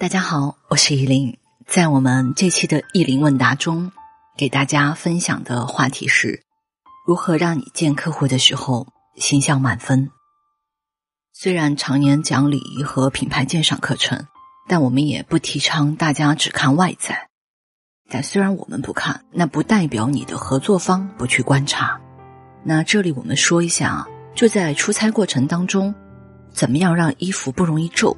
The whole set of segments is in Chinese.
大家好，我是依林。在我们这期的意林问答中，给大家分享的话题是：如何让你见客户的时候形象满分。虽然常年讲礼仪和品牌鉴赏课程，但我们也不提倡大家只看外在。但虽然我们不看，那不代表你的合作方不去观察。那这里我们说一下啊，就在出差过程当中，怎么样让衣服不容易皱。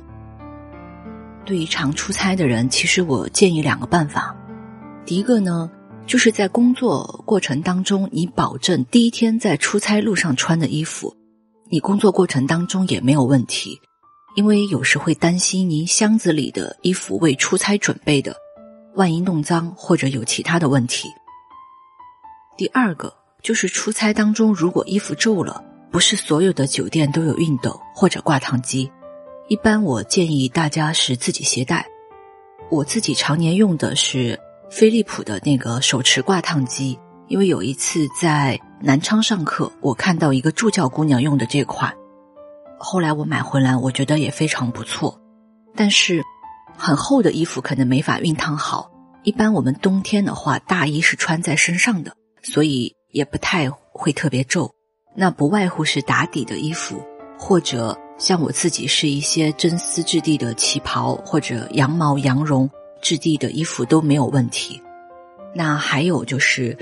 对于常出差的人，其实我建议两个办法。第一个呢，就是在工作过程当中，你保证第一天在出差路上穿的衣服，你工作过程当中也没有问题。因为有时会担心您箱子里的衣服为出差准备的，万一弄脏或者有其他的问题。第二个就是出差当中，如果衣服皱了，不是所有的酒店都有熨斗或者挂烫机。一般我建议大家是自己携带。我自己常年用的是飞利浦的那个手持挂烫机，因为有一次在南昌上课，我看到一个助教姑娘用的这款，后来我买回来，我觉得也非常不错。但是很厚的衣服可能没法熨烫好。一般我们冬天的话，大衣是穿在身上的，所以也不太会特别皱。那不外乎是打底的衣服或者。像我自己是一些真丝质地的旗袍或者羊毛、羊绒质地的衣服都没有问题。那还有就是，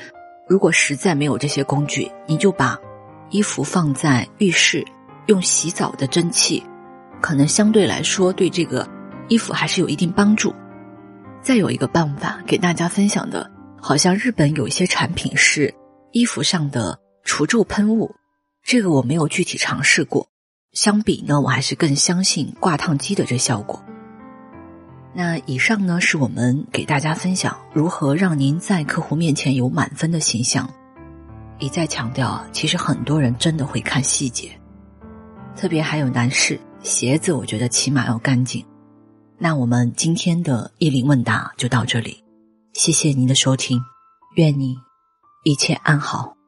如果实在没有这些工具，你就把衣服放在浴室，用洗澡的蒸汽，可能相对来说对这个衣服还是有一定帮助。再有一个办法给大家分享的，好像日本有一些产品是衣服上的除皱喷雾，这个我没有具体尝试过。相比呢，我还是更相信挂烫机的这效果。那以上呢，是我们给大家分享如何让您在客户面前有满分的形象。一再强调，其实很多人真的会看细节，特别还有男士，鞋子我觉得起码要干净。那我们今天的意林问答就到这里，谢谢您的收听，愿你一切安好。